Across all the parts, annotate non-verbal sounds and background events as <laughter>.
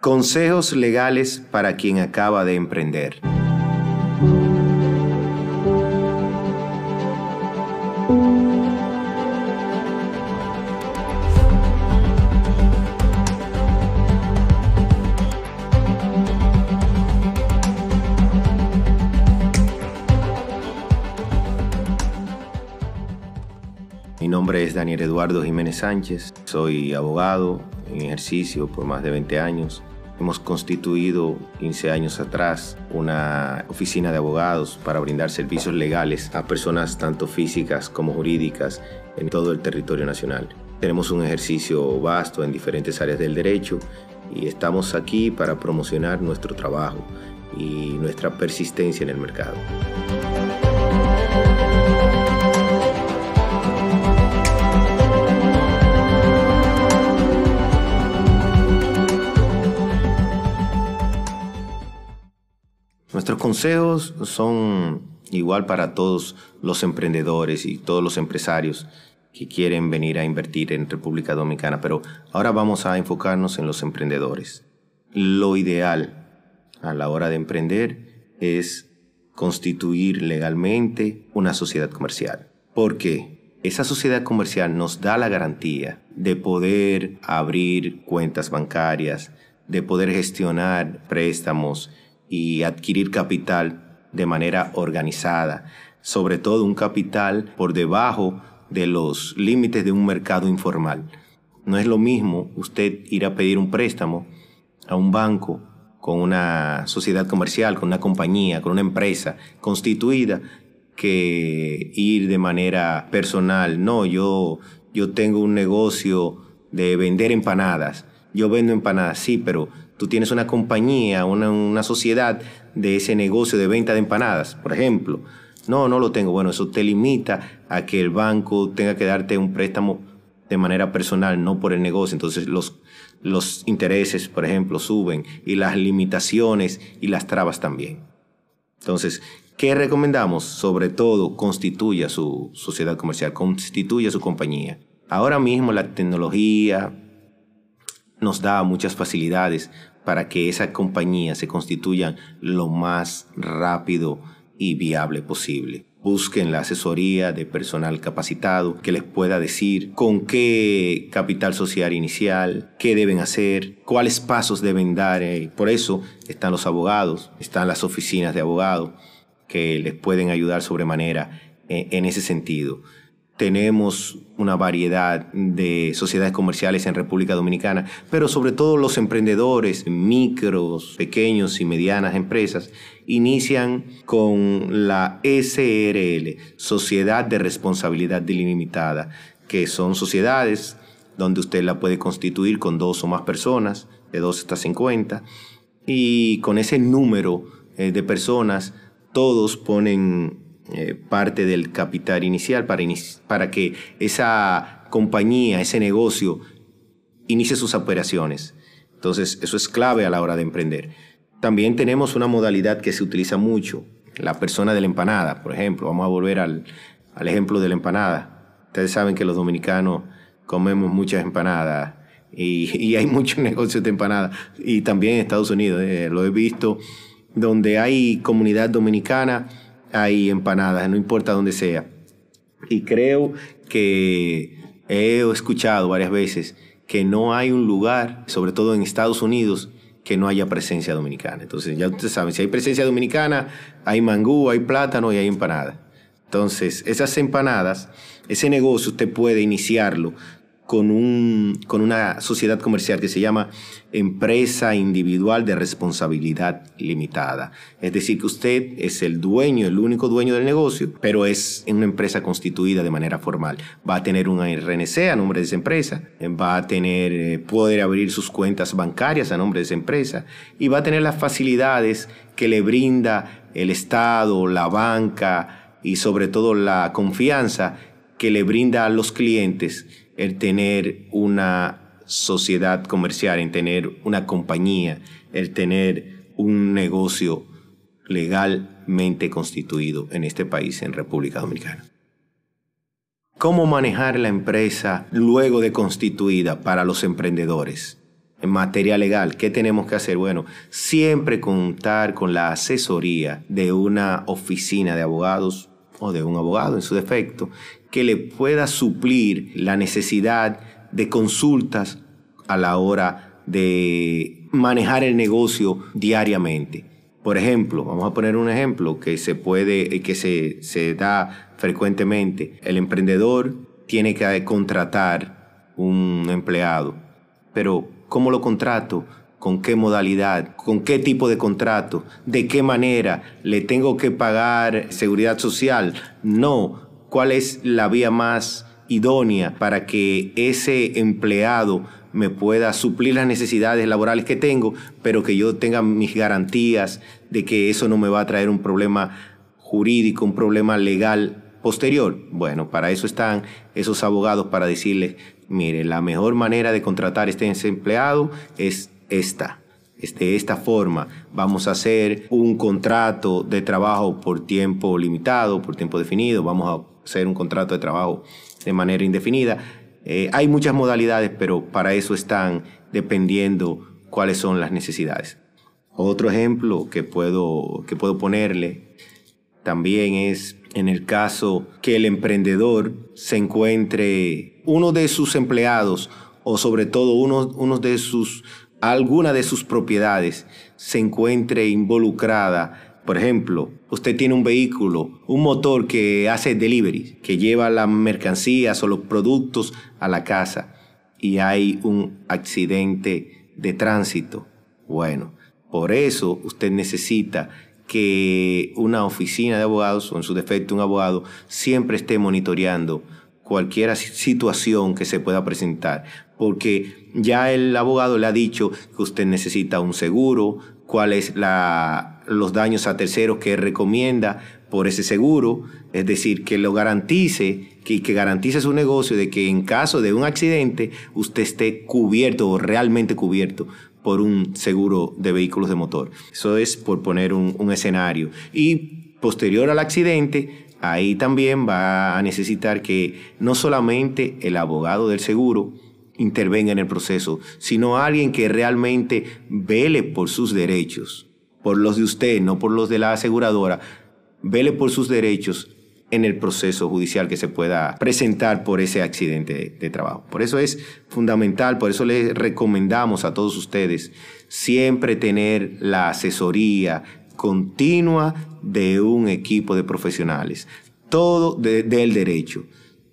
Consejos legales para quien acaba de emprender. Mi nombre es Daniel Eduardo Jiménez Sánchez, soy abogado en ejercicio por más de 20 años. Hemos constituido 15 años atrás una oficina de abogados para brindar servicios legales a personas tanto físicas como jurídicas en todo el territorio nacional. Tenemos un ejercicio vasto en diferentes áreas del derecho y estamos aquí para promocionar nuestro trabajo y nuestra persistencia en el mercado. Nuestros consejos son igual para todos los emprendedores y todos los empresarios que quieren venir a invertir en República Dominicana, pero ahora vamos a enfocarnos en los emprendedores. Lo ideal a la hora de emprender es constituir legalmente una sociedad comercial. ¿Por qué? Esa sociedad comercial nos da la garantía de poder abrir cuentas bancarias, de poder gestionar préstamos, y adquirir capital de manera organizada, sobre todo un capital por debajo de los límites de un mercado informal. No es lo mismo usted ir a pedir un préstamo a un banco con una sociedad comercial, con una compañía, con una empresa constituida, que ir de manera personal. No, yo, yo tengo un negocio de vender empanadas. Yo vendo empanadas, sí, pero tú tienes una compañía, una, sociedad de ese negocio de venta de empanadas, por ejemplo. No, no lo tengo. Bueno, eso te limita a que el banco tenga que darte un préstamo de manera personal, no por el negocio. Entonces los, los intereses, por ejemplo, suben y las limitaciones y las trabas también. Entonces, ¿qué recomendamos? Sobre todo, constituya su sociedad comercial, constituya su compañía. Ahora mismo la tecnología nos da muchas facilidades para que esa compañía se constituya lo más rápido y viable posible. Busquen la asesoría de personal capacitado que les pueda decir con qué capital social inicial, qué deben hacer, cuáles pasos deben dar. Eh, por eso están los abogados, están las oficinas de abogados que les pueden ayudar sobremanera eh, en ese sentido tenemos una variedad de sociedades comerciales en República Dominicana, pero sobre todo los emprendedores, micros, pequeños y medianas empresas, inician con la SRL, Sociedad de Responsabilidad Delimitada, que son sociedades donde usted la puede constituir con dos o más personas, de dos hasta 50, y con ese número eh, de personas todos ponen eh, parte del capital inicial para, para que esa compañía, ese negocio, inicie sus operaciones. Entonces, eso es clave a la hora de emprender. También tenemos una modalidad que se utiliza mucho, la persona de la empanada, por ejemplo. Vamos a volver al, al ejemplo de la empanada. Ustedes saben que los dominicanos comemos muchas empanadas y, hay <laughs> muchos negocios de empanadas. Y también en Estados Unidos, eh, lo he visto, donde hay comunidad dominicana hay empanadas, no importa dónde sea. Y creo que he escuchado varias veces que no hay un lugar, sobre todo en Estados Unidos, que no haya presencia dominicana. Entonces, ya ustedes saben, si hay presencia dominicana, hay mangú, hay plátano y hay empanada. Entonces, esas empanadas, ese negocio usted puede iniciarlo con, un, con una sociedad comercial que se llama Empresa Individual de Responsabilidad Limitada. Es decir, que usted es el dueño, el único dueño del negocio, pero es una empresa constituida de manera formal. Va a tener una RNC a nombre de esa empresa, va a tener, eh, poder abrir sus cuentas bancarias a nombre de esa empresa y va a tener las facilidades que le brinda el Estado, la banca y sobre todo la confianza que le brinda a los clientes el tener una sociedad comercial, en tener una compañía, el tener un negocio legalmente constituido en este país, en República Dominicana. ¿Cómo manejar la empresa luego de constituida para los emprendedores? en materia legal, ¿qué tenemos que hacer? Bueno, siempre contar con la asesoría de una oficina de abogados o de un abogado en su defecto que le pueda suplir la necesidad de consultas a la hora de manejar el negocio diariamente. Por ejemplo, vamos a poner un ejemplo que se puede, que se, se da frecuentemente. El emprendedor tiene que contratar un empleado, pero ¿cómo lo contrato? ¿Con qué modalidad? ¿Con qué tipo de contrato? ¿De qué manera? ¿Le tengo que pagar seguridad social? No. ¿Cuál es la vía más idónea para que ese empleado me pueda suplir las necesidades laborales que tengo, pero que yo tenga mis garantías de que eso no me va a traer un problema jurídico, un problema legal posterior. Bueno, para eso están esos abogados para decirles, mire, la mejor manera de contratar a este empleado es esta. De esta forma vamos a hacer un contrato de trabajo por tiempo limitado, por tiempo definido, vamos a hacer un contrato de trabajo de manera indefinida. Eh, hay muchas modalidades, pero para eso están dependiendo cuáles son las necesidades. Otro ejemplo que puedo, que puedo ponerle también es en el caso que el emprendedor se encuentre uno de sus empleados o sobre todo uno de sus, alguna de sus propiedades se encuentre involucrada por ejemplo, usted tiene un vehículo, un motor que hace delivery, que lleva las mercancías o los productos a la casa y hay un accidente de tránsito. Bueno, por eso usted necesita que una oficina de abogados o en su defecto un abogado siempre esté monitoreando cualquier situación que se pueda presentar, porque ya el abogado le ha dicho que usted necesita un seguro, cuáles los daños a terceros que recomienda por ese seguro, es decir, que lo garantice, que, que garantice su negocio de que en caso de un accidente usted esté cubierto o realmente cubierto por un seguro de vehículos de motor. Eso es por poner un, un escenario. Y posterior al accidente, ahí también va a necesitar que no solamente el abogado del seguro, intervenga en el proceso, sino alguien que realmente vele por sus derechos, por los de usted, no por los de la aseguradora, vele por sus derechos en el proceso judicial que se pueda presentar por ese accidente de, trabajo. Por eso es fundamental, por eso les recomendamos a todos ustedes siempre tener la asesoría continua de un equipo de profesionales, todo del derecho.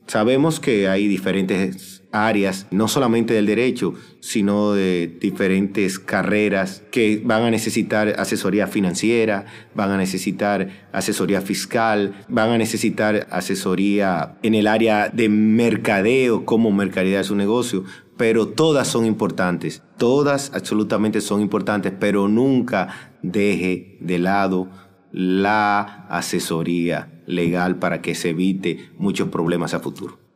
Sabemos que hay diferentes áreas, no solamente del derecho, sino de diferentes carreras que van a necesitar asesoría financiera, van a necesitar asesoría fiscal, van a necesitar asesoría en el área de mercadeo, cómo mercadear su negocio, pero todas son importantes, todas absolutamente son importantes, pero nunca deje de lado la asesoría legal para que se evite muchos problemas a futuro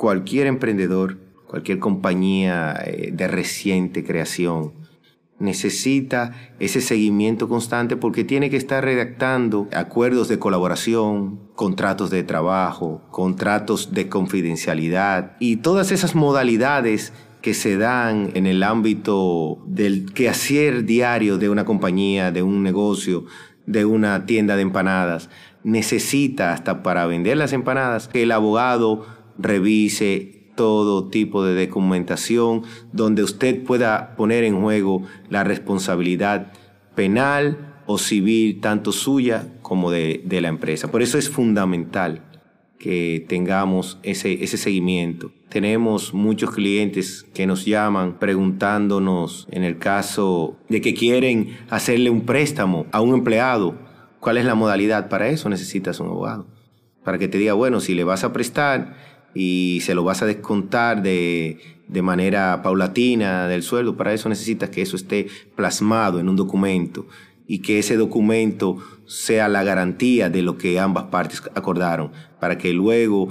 cualquier emprendedor, cualquier compañía eh, de reciente creación, necesita ese seguimiento constante porque tiene que estar redactando acuerdos de colaboración, contratos de trabajo, contratos de confidencialidad y todas esas modalidades que se dan en el ámbito del quehacer diario de una compañía, de un negocio, de una tienda de empanadas. Necesita hasta para vender las empanadas que el abogado revise todo tipo de documentación donde usted pueda poner en juego la responsabilidad penal o civil, tanto suya como de, la empresa. Por eso es fundamental que tengamos ese, ese seguimiento. Tenemos muchos clientes que nos llaman preguntándonos en el caso de que quieren hacerle un préstamo a un empleado. ¿Cuál es la modalidad? Para eso necesitas un abogado. Para que te diga, bueno, si le vas a prestar, y se lo vas a descontar de, de manera paulatina del sueldo. Para eso necesitas que eso esté plasmado en un documento y que ese documento sea la garantía de lo que ambas partes acordaron, para que luego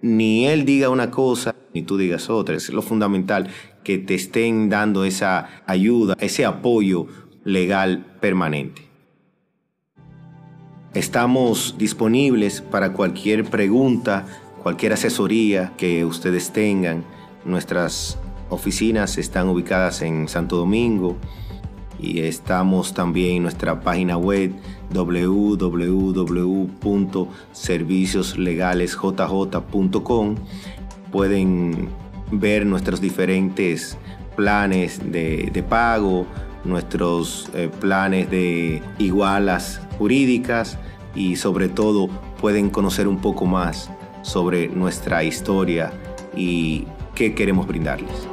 ni él diga una cosa ni tú digas otra. Es lo fundamental, que te estén dando esa ayuda, ese apoyo legal permanente. Estamos disponibles para cualquier pregunta cualquier asesoría que ustedes tengan. Nuestras oficinas están ubicadas en Santo Domingo y estamos también en nuestra página web www.servicioslegalesjj.com. Pueden ver nuestros diferentes planes de, pago, nuestros eh, planes de igualas jurídicas y sobre todo pueden conocer un poco más sobre nuestra historia y qué queremos brindarles.